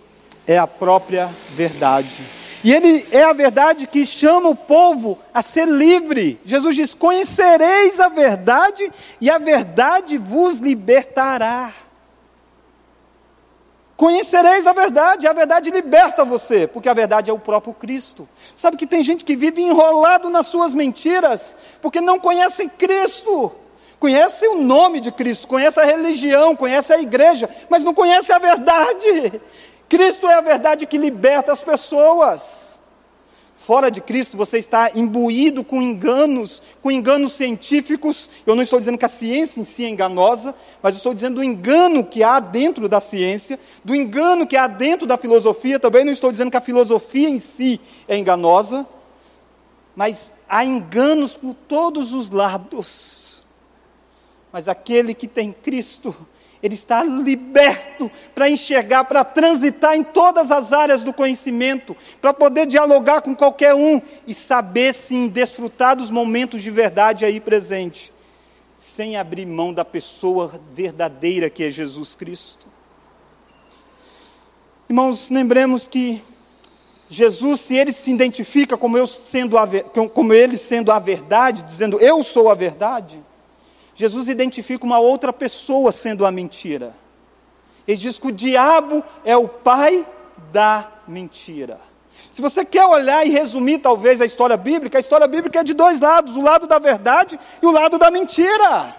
é a própria verdade. E ele é a verdade que chama o povo a ser livre. Jesus diz: Conhecereis a verdade, e a verdade vos libertará. Conhecereis a verdade, a verdade liberta você, porque a verdade é o próprio Cristo. Sabe que tem gente que vive enrolado nas suas mentiras, porque não conhece Cristo. conhece o nome de Cristo, conhece a religião, conhece a igreja, mas não conhece a verdade. Cristo é a verdade que liberta as pessoas. Fora de Cristo, você está imbuído com enganos, com enganos científicos. Eu não estou dizendo que a ciência em si é enganosa, mas estou dizendo do engano que há dentro da ciência, do engano que há dentro da filosofia. Também não estou dizendo que a filosofia em si é enganosa, mas há enganos por todos os lados. Mas aquele que tem Cristo, ele está liberto para enxergar, para transitar em todas as áreas do conhecimento, para poder dialogar com qualquer um e saber sim desfrutar dos momentos de verdade aí presente, sem abrir mão da pessoa verdadeira que é Jesus Cristo. Irmãos, lembremos que Jesus, se ele se identifica como, eu sendo a, como ele sendo a verdade, dizendo eu sou a verdade, Jesus identifica uma outra pessoa sendo a mentira. Ele diz que o diabo é o pai da mentira. Se você quer olhar e resumir talvez a história bíblica, a história bíblica é de dois lados, o lado da verdade e o lado da mentira.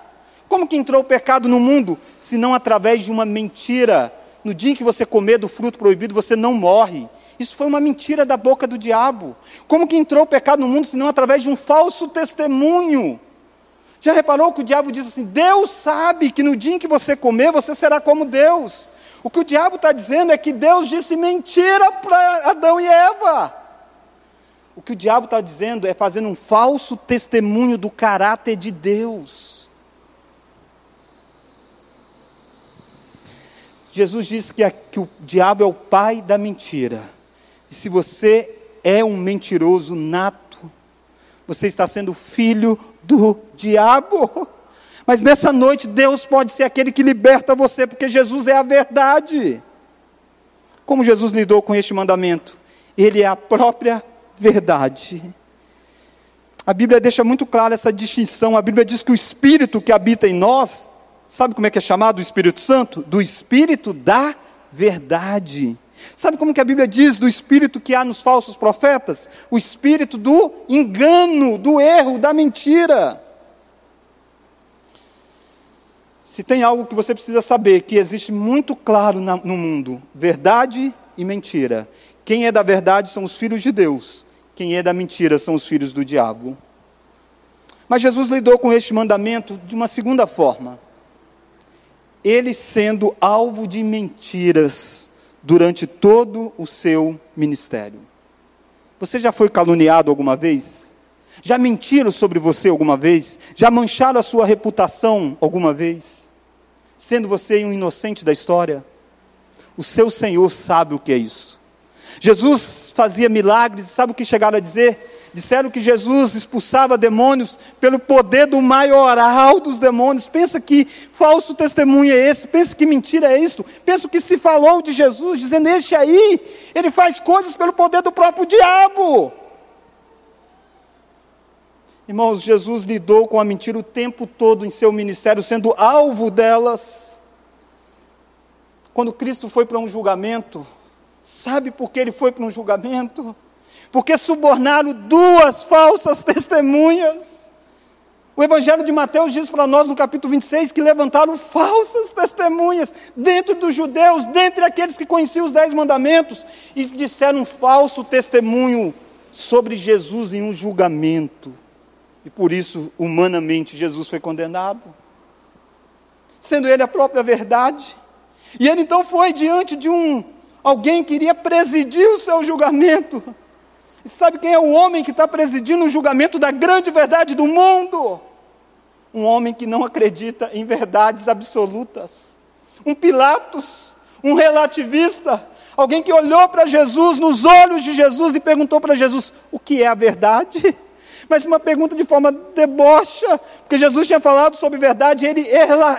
Como que entrou o pecado no mundo, se não através de uma mentira? No dia em que você comer do fruto proibido, você não morre. Isso foi uma mentira da boca do diabo. Como que entrou o pecado no mundo, se não através de um falso testemunho? Já reparou que o diabo diz assim: Deus sabe que no dia em que você comer, você será como Deus. O que o diabo está dizendo é que Deus disse mentira para Adão e Eva. O que o diabo está dizendo é fazendo um falso testemunho do caráter de Deus. Jesus disse que, que o diabo é o pai da mentira. E se você é um mentiroso nato, você está sendo filho do diabo. Mas nessa noite, Deus pode ser aquele que liberta você, porque Jesus é a verdade. Como Jesus lidou com este mandamento? Ele é a própria verdade. A Bíblia deixa muito clara essa distinção. A Bíblia diz que o Espírito que habita em nós, sabe como é que é chamado o Espírito Santo? Do Espírito da verdade. Sabe como que a Bíblia diz do espírito que há nos falsos profetas? O espírito do engano, do erro, da mentira. Se tem algo que você precisa saber, que existe muito claro na, no mundo: verdade e mentira. Quem é da verdade são os filhos de Deus, quem é da mentira são os filhos do diabo. Mas Jesus lidou com este mandamento de uma segunda forma. Ele sendo alvo de mentiras durante todo o seu ministério. Você já foi caluniado alguma vez? Já mentiram sobre você alguma vez? Já mancharam a sua reputação alguma vez? Sendo você um inocente da história? O seu Senhor sabe o que é isso. Jesus fazia milagres, sabe o que chegaram a dizer? Disseram que Jesus expulsava demônios pelo poder do maioral dos demônios. Pensa que falso testemunho é esse? Pensa que mentira é isso? Pensa que se falou de Jesus, dizendo: Este aí, ele faz coisas pelo poder do próprio diabo. Irmãos, Jesus lidou com a mentira o tempo todo em seu ministério, sendo alvo delas. Quando Cristo foi para um julgamento, sabe por que ele foi para um julgamento? Porque subornaram duas falsas testemunhas. O Evangelho de Mateus diz para nós no capítulo 26 que levantaram falsas testemunhas dentro dos judeus, dentre aqueles que conheciam os dez mandamentos, e disseram um falso testemunho sobre Jesus em um julgamento. E por isso, humanamente, Jesus foi condenado, sendo ele a própria verdade. E ele então foi diante de um alguém que iria presidir o seu julgamento. E sabe quem é o homem que está presidindo o julgamento da grande verdade do mundo? Um homem que não acredita em verdades absolutas. Um Pilatos, um relativista, alguém que olhou para Jesus, nos olhos de Jesus, e perguntou para Jesus: o que é a verdade? Mas uma pergunta de forma debocha, porque Jesus tinha falado sobre verdade, ele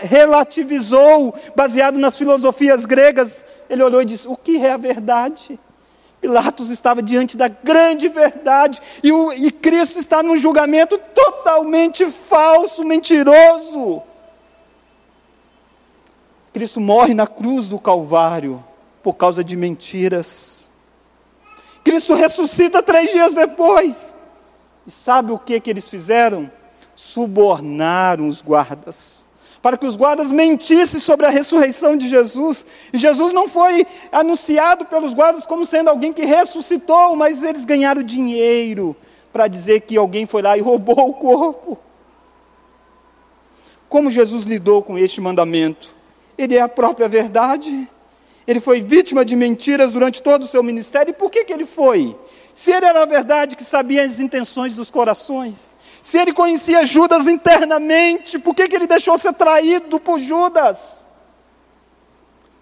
relativizou, baseado nas filosofias gregas. Ele olhou e disse: o que é a verdade? Pilatos estava diante da grande verdade e, o, e Cristo está num julgamento totalmente falso, mentiroso. Cristo morre na cruz do Calvário por causa de mentiras. Cristo ressuscita três dias depois. E sabe o que, que eles fizeram? subornaram os guardas, para que os guardas mentissem sobre a ressurreição de Jesus. E Jesus não foi anunciado pelos guardas como sendo alguém que ressuscitou, mas eles ganharam dinheiro para dizer que alguém foi lá e roubou o corpo. Como Jesus lidou com este mandamento? Ele é a própria verdade. Ele foi vítima de mentiras durante todo o seu ministério. E por que, que ele foi? Se ele era a verdade que sabia as intenções dos corações, se ele conhecia Judas internamente, por que, que ele deixou ser traído por Judas?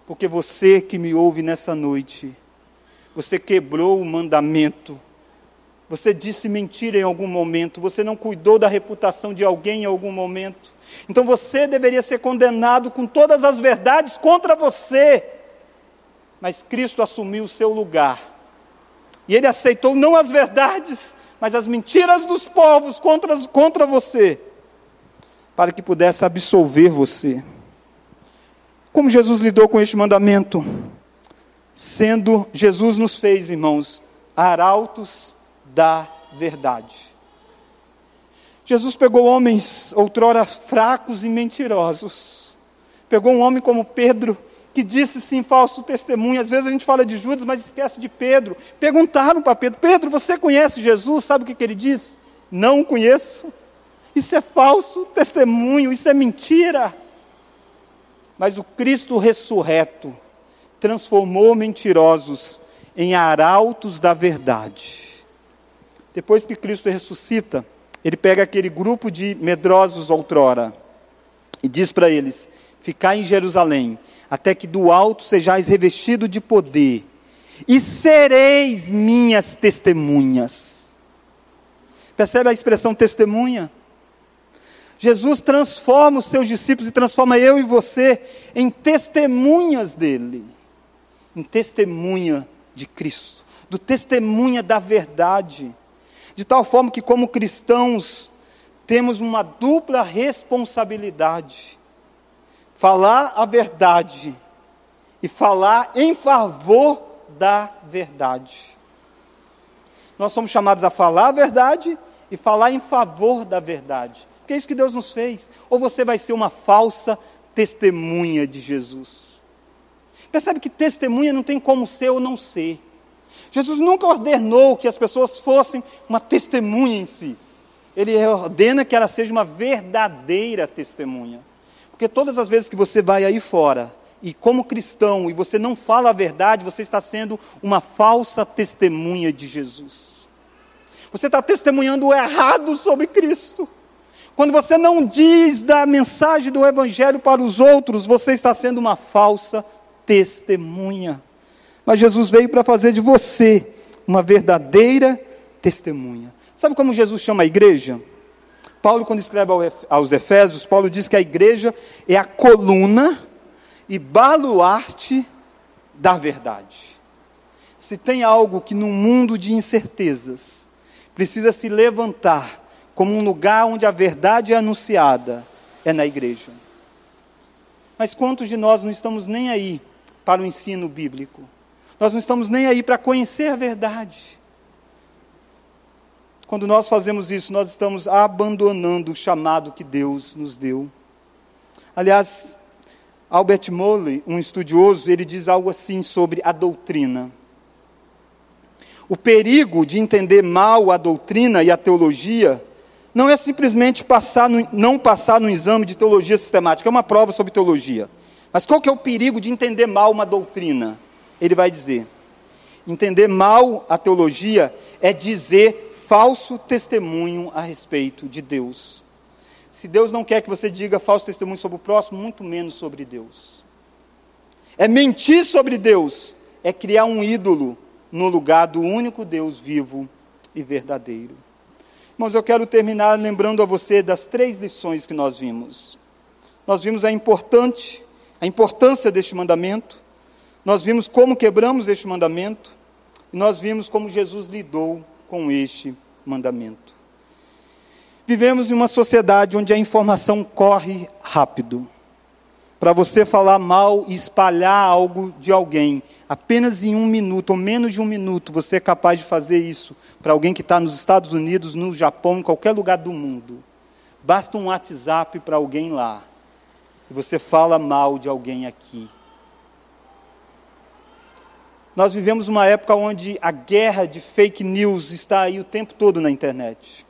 Porque você que me ouve nessa noite, você quebrou o mandamento, você disse mentira em algum momento, você não cuidou da reputação de alguém em algum momento. Então você deveria ser condenado com todas as verdades contra você. Mas Cristo assumiu o seu lugar. E ele aceitou não as verdades, mas as mentiras dos povos contra, contra você, para que pudesse absolver você. Como Jesus lidou com este mandamento? Sendo Jesus nos fez, irmãos, arautos da verdade. Jesus pegou homens outrora fracos e mentirosos. Pegou um homem como Pedro, que disse sim falso testemunho. Às vezes a gente fala de Judas, mas esquece de Pedro. Perguntaram para Pedro: Pedro, você conhece Jesus? Sabe o que, que ele disse? Não conheço. Isso é falso testemunho, isso é mentira. Mas o Cristo ressurreto transformou mentirosos em arautos da verdade. Depois que Cristo ressuscita, ele pega aquele grupo de medrosos outrora e diz para eles: Ficai em Jerusalém, até que do alto sejais revestido de poder, e sereis minhas testemunhas. Percebe a expressão testemunha? Jesus transforma os seus discípulos e transforma eu e você em testemunhas dele, em testemunha de Cristo, do testemunha da verdade. De tal forma que, como cristãos, temos uma dupla responsabilidade: falar a verdade e falar em favor da verdade. Nós somos chamados a falar a verdade e falar em favor da verdade. Porque é isso que Deus nos fez. Ou você vai ser uma falsa testemunha de Jesus. Percebe que testemunha não tem como ser ou não ser. Jesus nunca ordenou que as pessoas fossem uma testemunha em si. Ele ordena que ela seja uma verdadeira testemunha. Porque todas as vezes que você vai aí fora, e como cristão, e você não fala a verdade, você está sendo uma falsa testemunha de Jesus. Você está testemunhando errado sobre Cristo. Quando você não diz da mensagem do Evangelho para os outros, você está sendo uma falsa testemunha. Mas Jesus veio para fazer de você uma verdadeira testemunha. Sabe como Jesus chama a igreja? Paulo, quando escreve aos Efésios, Paulo diz que a igreja é a coluna e baluarte da verdade. Se tem algo que no mundo de incertezas precisa se levantar como um lugar onde a verdade é anunciada, é na igreja. Mas quantos de nós não estamos nem aí para o ensino bíblico? Nós não estamos nem aí para conhecer a verdade. Quando nós fazemos isso, nós estamos abandonando o chamado que Deus nos deu. Aliás, Albert Molley, um estudioso, ele diz algo assim sobre a doutrina. O perigo de entender mal a doutrina e a teologia não é simplesmente passar no, não passar no exame de teologia sistemática, é uma prova sobre teologia. Mas qual que é o perigo de entender mal uma doutrina? ele vai dizer: entender mal a teologia é dizer falso testemunho a respeito de Deus. Se Deus não quer que você diga falso testemunho sobre o próximo, muito menos sobre Deus. É mentir sobre Deus, é criar um ídolo no lugar do único Deus vivo e verdadeiro. Irmãos, eu quero terminar lembrando a você das três lições que nós vimos. Nós vimos a importante, a importância deste mandamento, nós vimos como quebramos este mandamento e nós vimos como Jesus lidou com este mandamento. Vivemos em uma sociedade onde a informação corre rápido. Para você falar mal e espalhar algo de alguém, apenas em um minuto ou menos de um minuto, você é capaz de fazer isso para alguém que está nos Estados Unidos, no Japão, em qualquer lugar do mundo. Basta um WhatsApp para alguém lá. E você fala mal de alguém aqui. Nós vivemos uma época onde a guerra de fake news está aí o tempo todo na internet.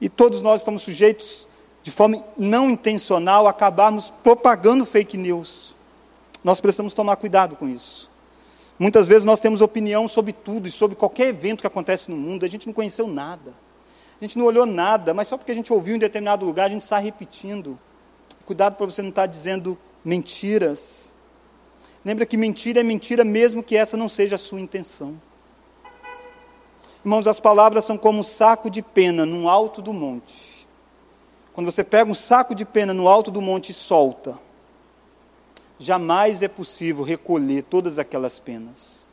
E todos nós estamos sujeitos, de forma não intencional, a acabarmos propagando fake news. Nós precisamos tomar cuidado com isso. Muitas vezes nós temos opinião sobre tudo e sobre qualquer evento que acontece no mundo, a gente não conheceu nada. A gente não olhou nada, mas só porque a gente ouviu em determinado lugar, a gente está repetindo. Cuidado para você não estar dizendo mentiras. Lembra que mentira é mentira, mesmo que essa não seja a sua intenção. Irmãos, as palavras são como um saco de pena no alto do monte. Quando você pega um saco de pena no alto do monte e solta, jamais é possível recolher todas aquelas penas.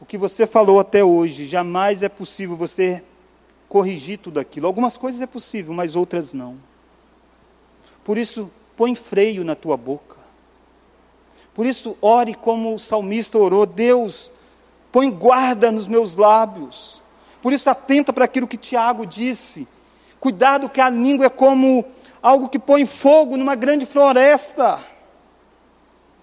O que você falou até hoje, jamais é possível você corrigir tudo aquilo. Algumas coisas é possível, mas outras não. Por isso, põe freio na tua boca. Por isso, ore como o salmista orou: Deus, põe guarda nos meus lábios. Por isso, atenta para aquilo que Tiago disse. Cuidado que a língua é como algo que põe fogo numa grande floresta.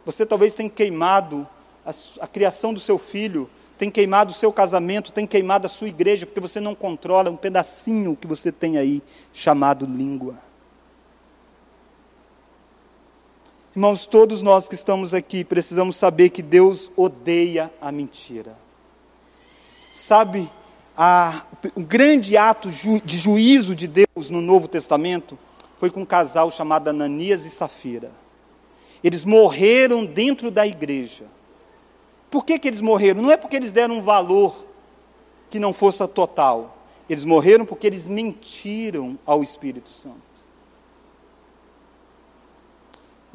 Você talvez tenha queimado a, a criação do seu filho, tem queimado o seu casamento, tem queimado a sua igreja, porque você não controla um pedacinho que você tem aí chamado língua. Irmãos, todos nós que estamos aqui precisamos saber que Deus odeia a mentira. Sabe, a, o grande ato ju, de juízo de Deus no Novo Testamento foi com um casal chamado Ananias e Safira. Eles morreram dentro da igreja. Por que, que eles morreram? Não é porque eles deram um valor que não fosse total. Eles morreram porque eles mentiram ao Espírito Santo.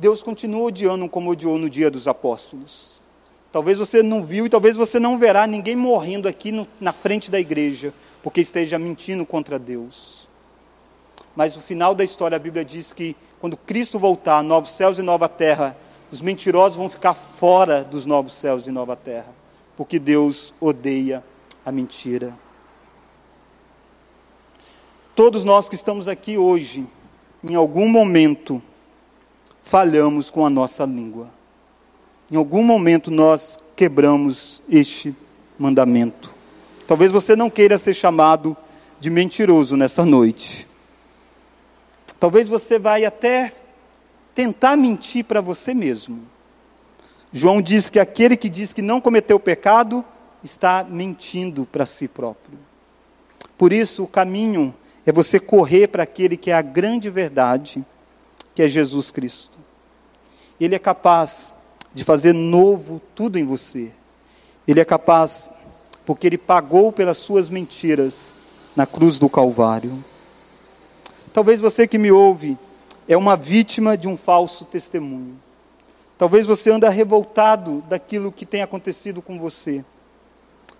Deus continua odiando como odiou no dia dos apóstolos. Talvez você não viu e talvez você não verá ninguém morrendo aqui no, na frente da igreja porque esteja mentindo contra Deus. Mas no final da história a Bíblia diz que quando Cristo voltar, novos céus e nova terra, os mentirosos vão ficar fora dos novos céus e nova terra, porque Deus odeia a mentira. Todos nós que estamos aqui hoje, em algum momento, falhamos com a nossa língua. Em algum momento nós quebramos este mandamento. Talvez você não queira ser chamado de mentiroso nessa noite. Talvez você vai até tentar mentir para você mesmo. João diz que aquele que diz que não cometeu pecado está mentindo para si próprio. Por isso, o caminho é você correr para aquele que é a grande verdade que é Jesus Cristo. Ele é capaz de fazer novo tudo em você. Ele é capaz, porque ele pagou pelas suas mentiras na cruz do Calvário. Talvez você que me ouve é uma vítima de um falso testemunho. Talvez você anda revoltado daquilo que tem acontecido com você.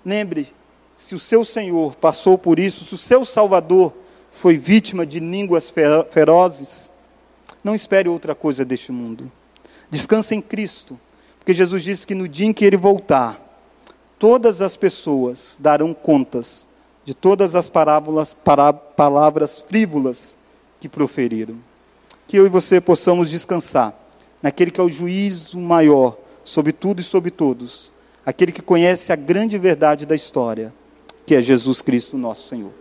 Lembre, se o seu Senhor passou por isso, se o seu Salvador foi vítima de línguas ferozes, não espere outra coisa deste mundo. Descanse em Cristo, porque Jesus disse que no dia em que ele voltar, todas as pessoas darão contas de todas as parábolas, palavras frívolas que proferiram. Que eu e você possamos descansar naquele que é o juízo maior sobre tudo e sobre todos, aquele que conhece a grande verdade da história, que é Jesus Cristo, nosso Senhor.